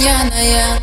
пьяная,